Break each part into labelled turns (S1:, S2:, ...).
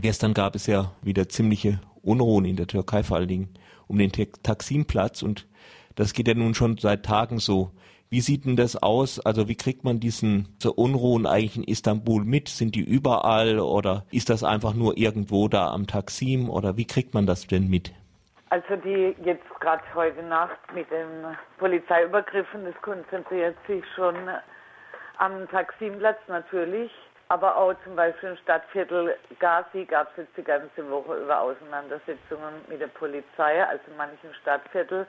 S1: Gestern gab es ja wieder ziemliche Unruhen in der Türkei, vor allen Dingen um den Taksimplatz und das geht ja nun schon seit Tagen so. Wie sieht denn das aus? Also wie kriegt man diesen so Unruhen eigentlich in Istanbul mit? Sind die überall oder ist das einfach nur irgendwo da am Taksim oder wie kriegt man das denn mit?
S2: Also die jetzt gerade heute Nacht mit den Polizeiübergriffen, das konzentriert sich schon am Taksimplatz natürlich, aber auch zum Beispiel im Stadtviertel Gazi gab es jetzt die ganze Woche über Auseinandersetzungen mit der Polizei, also in manchen Stadtvierteln.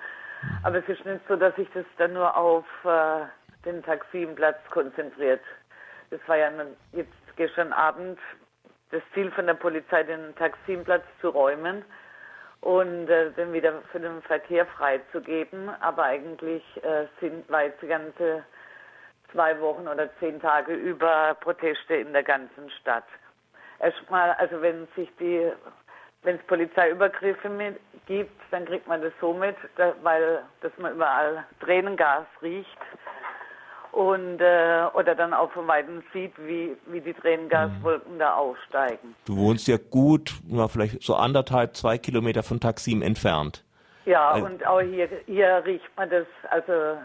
S2: Aber es ist nicht so, dass sich das dann nur auf äh, den Taximplatz konzentriert. Das war ja jetzt gestern Abend das Ziel von der Polizei, den Taximplatz zu räumen und äh, den wieder für den Verkehr freizugeben. Aber eigentlich äh, sind jetzt die ganze zwei Wochen oder zehn Tage über Proteste in der ganzen Stadt. Erstmal, also wenn sich die wenn es Polizeiübergriffe mit, gibt, dann kriegt man das so mit, da, weil dass man überall Tränengas riecht und äh, oder dann auch von weitem sieht, wie, wie die Tränengaswolken mhm. da aufsteigen.
S1: Du wohnst ja gut, ja, vielleicht so anderthalb, zwei Kilometer von Taksim entfernt.
S2: Ja, also, und auch hier, hier riecht man das, also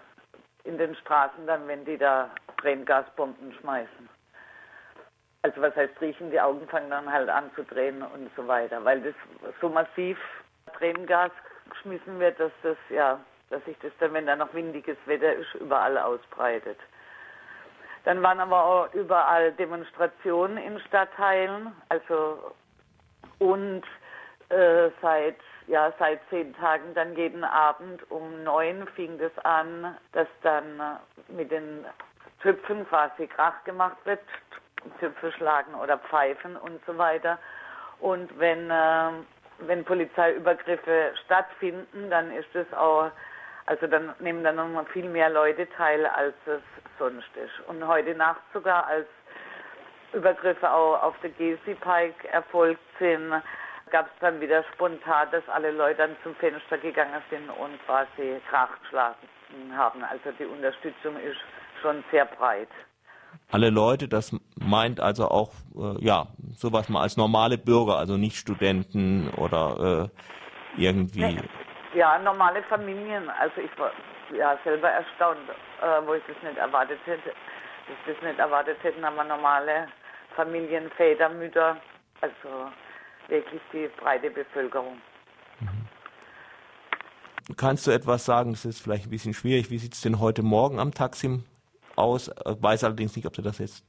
S2: in den Straßen dann, wenn die da Tränengasbomben schmeißen. Also was heißt riechen, die Augen fangen dann halt an zu drehen und so weiter, weil das so massiv Tränengas geschmissen wird, dass das ja, dass sich das dann, wenn da noch windiges Wetter ist, überall ausbreitet. Dann waren aber auch überall Demonstrationen in Stadtteilen, also und äh, seit ja seit zehn Tagen dann jeden Abend um neun fing das an, dass dann mit den Töpfen quasi Krach gemacht wird, Zipfel schlagen oder pfeifen und so weiter. Und wenn, äh, wenn Polizeiübergriffe stattfinden, dann ist es auch, also dann nehmen dann nochmal viel mehr Leute teil, als es sonst ist. Und heute Nacht sogar, als Übergriffe auch auf der Gezi Pike erfolgt sind, gab es dann wieder spontan, dass alle Leute dann zum Fenster gegangen sind und quasi Krach geschlagen haben. Also die Unterstützung ist schon sehr breit
S1: alle Leute, das meint also auch, äh, ja, sowas mal als normale Bürger, also nicht Studenten oder äh, irgendwie.
S2: Ja, normale Familien. Also ich war ja selber erstaunt, äh, wo ich das nicht erwartet hätte. Dass ich das nicht erwartet hätten, aber normale Familien, Väter, Mütter, also wirklich die breite Bevölkerung. Mhm.
S1: Kannst du etwas sagen, das ist vielleicht ein bisschen schwierig, wie sieht es denn heute Morgen am Taksim aus, weiß allerdings nicht, ob du das jetzt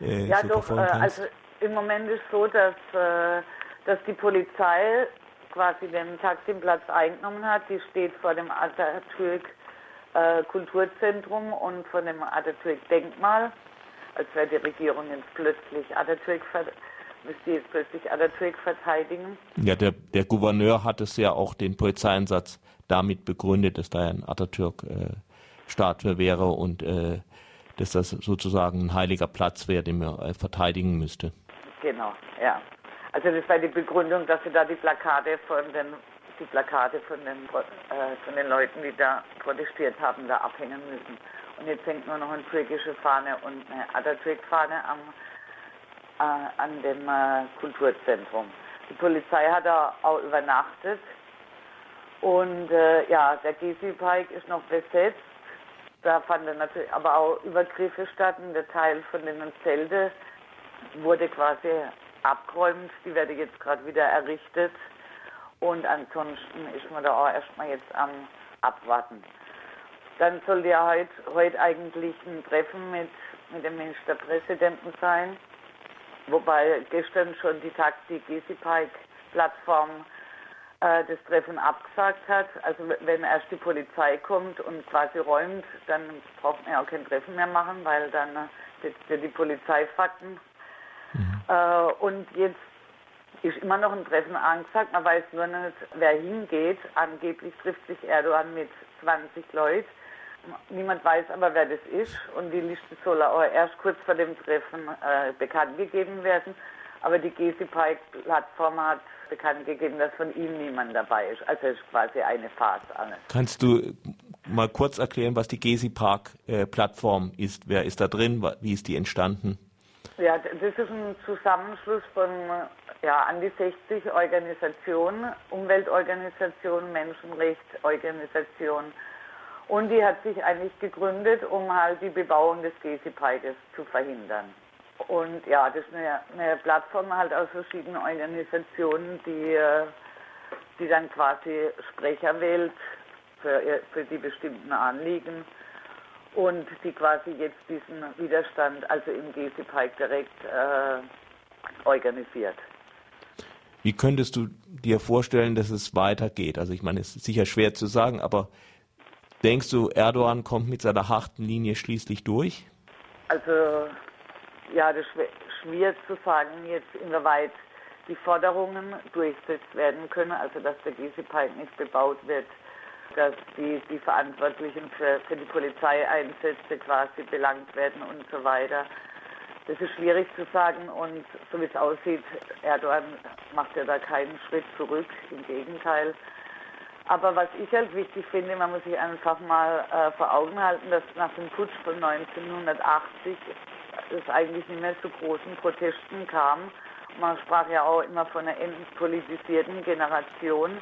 S2: äh, ja, so doch, äh, also im Moment ist so, dass, äh, dass die Polizei quasi den Taximplatz eingenommen hat. Die steht vor dem Atatürk äh, Kulturzentrum und vor dem Atatürk Denkmal, als wäre die Regierung jetzt plötzlich Atatürk müsste jetzt plötzlich Atatürk verteidigen.
S1: Ja, der, der Gouverneur hat es ja auch den Polizeieinsatz damit begründet, dass da ein Atatürk äh, wäre und äh, dass das sozusagen ein heiliger Platz wäre, den man äh, verteidigen müsste.
S2: Genau, ja. Also das war die Begründung, dass sie da die Plakate von den die Plakate von den äh, von den Leuten, die da protestiert haben, da abhängen müssen. Und jetzt hängt nur noch eine türkische Fahne und eine Atatürk-Fahne am an dem äh, Kulturzentrum. Die Polizei hat da auch übernachtet und äh, ja, der Gezi-Pike ist noch besetzt da fanden natürlich aber auch Übergriffe statt. Der Teil von den Zelte wurde quasi abgeräumt. Die werden jetzt gerade wieder errichtet. Und ansonsten ist man da auch erstmal jetzt am Abwarten. Dann soll ja heute, heute eigentlich ein Treffen mit, mit dem Ministerpräsidenten sein. Wobei gestern schon die Taxi Gezi Pike Plattform äh, das Treffen abgesagt hat. Also wenn erst die Polizei kommt und quasi räumt, dann braucht man ja auch kein Treffen mehr machen, weil dann äh, setzt ja die Polizei Fakten. Mhm. Äh, und jetzt ist immer noch ein Treffen angesagt. Man weiß nur nicht, wer hingeht. Angeblich trifft sich Erdogan mit 20 Leuten. Niemand weiß aber, wer das ist. Und die Liste soll auch erst kurz vor dem Treffen äh, bekannt gegeben werden. Aber die Gezi Pike Plattform hat bekannt gegeben, dass von ihm niemand dabei ist. Also es ist quasi eine Farce alles.
S1: Kannst du mal kurz erklären, was die Gezi Park äh, Plattform ist? Wer ist da drin? Wie ist die entstanden?
S2: Ja, das ist ein Zusammenschluss von ja, an die 60 Organisationen, Umweltorganisationen, Menschenrechtsorganisationen. Und die hat sich eigentlich gegründet, um halt die Bebauung des Gezi-Pikes zu verhindern. Und ja, das ist eine, eine, Plattform halt aus verschiedenen Organisationen, die, äh, die dann quasi Sprecher wählt für, für die bestimmten Anliegen und die quasi jetzt diesen Widerstand, also im Gezi Pike direkt äh, organisiert.
S1: Wie könntest du dir vorstellen, dass es weitergeht? Also ich meine, es ist sicher schwer zu sagen, aber denkst du, Erdogan kommt mit seiner harten Linie schließlich durch?
S2: Also ja, das ist schwer zu sagen jetzt, inwieweit die Forderungen durchgesetzt werden können, also dass der Gezi Pike nicht bebaut wird dass die, die Verantwortlichen für, für die Polizeieinsätze quasi belangt werden und so weiter. Das ist schwierig zu sagen und so wie es aussieht, Erdogan macht ja da keinen Schritt zurück, im Gegenteil. Aber was ich halt wichtig finde, man muss sich einfach mal äh, vor Augen halten, dass nach dem Putsch von 1980 es eigentlich nicht mehr zu großen Protesten kam. Man sprach ja auch immer von einer entpolitisierten Generation.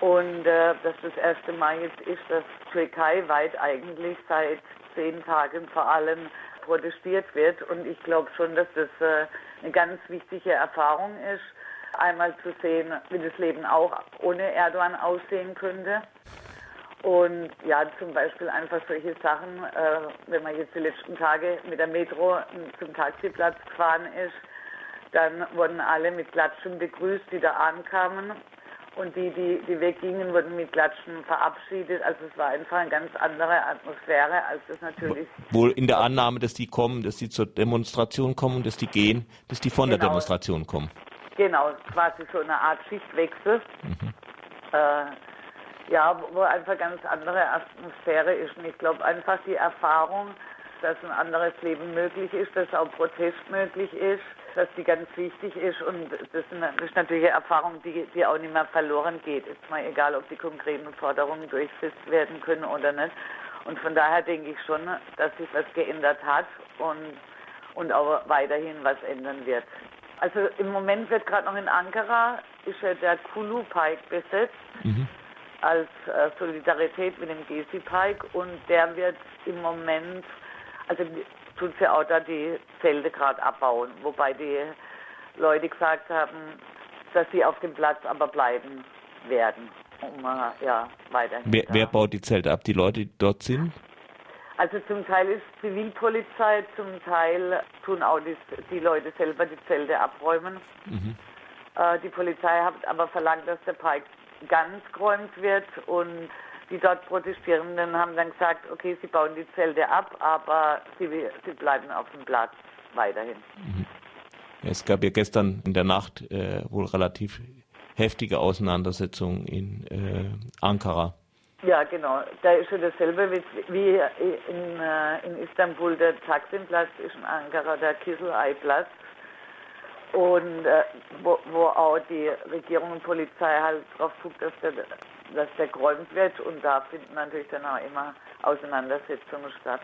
S2: Und äh, dass das erste Mal jetzt ist, dass Türkei-weit eigentlich seit zehn Tagen vor allem protestiert wird. Und ich glaube schon, dass das äh, eine ganz wichtige Erfahrung ist, einmal zu sehen, wie das Leben auch ohne Erdogan aussehen könnte. Und ja, zum Beispiel einfach solche Sachen, äh, wenn man jetzt die letzten Tage mit der Metro zum Taxiplatz gefahren ist, dann wurden alle mit Klatschen begrüßt, die da ankamen. Und die, die, die weggingen, wurden mit Klatschen verabschiedet. Also es war einfach eine ganz andere Atmosphäre, als das natürlich.
S1: Wohl in der Annahme, dass die kommen, dass die zur Demonstration kommen, dass die gehen, dass die von genau. der Demonstration kommen.
S2: Genau, quasi so eine Art Schichtwechsel. Mhm. Äh, ja, wo einfach ganz andere Atmosphäre ist. Und ich glaube einfach die Erfahrung, dass ein anderes Leben möglich ist, dass auch Protest möglich ist, dass die ganz wichtig ist und das ist natürlich eine Erfahrung, die, die auch nicht mehr verloren geht. Ist mal egal, ob die konkreten Forderungen durchgesetzt werden können oder nicht. Und von daher denke ich schon, dass sich was geändert hat und, und auch weiterhin was ändern wird. Also im Moment wird gerade noch in Ankara ist ja der Kulu Pike besetzt mhm. als äh, Solidarität mit dem Gezi Pike und der wird im Moment also tut sie auch da die Zelte gerade abbauen, wobei die Leute gesagt haben, dass sie auf dem Platz aber bleiben werden, um äh, ja weiterhin.
S1: Wer, wer baut die Zelte ab? Die Leute, die dort sind?
S2: Also zum Teil ist Zivilpolizei, zum Teil tun auch die, die Leute selber die Zelte abräumen. Mhm. Äh, die Polizei hat aber verlangt, dass der Park ganz geräumt wird und die dort Protestierenden haben dann gesagt, okay, sie bauen die Zelte ab, aber sie, sie bleiben auf dem Platz weiterhin. Mhm.
S1: Es gab ja gestern in der Nacht äh, wohl relativ heftige Auseinandersetzungen in äh, Ankara.
S2: Ja, genau. Da ist schon dasselbe wie in, äh, in Istanbul der Taksimplatz, ist in Ankara der Kiselei-Platz. Und äh, wo, wo auch die Regierung und Polizei halt drauf guckt, dass der dass der geräumt wird und da finden natürlich dann auch immer Auseinandersetzungen statt.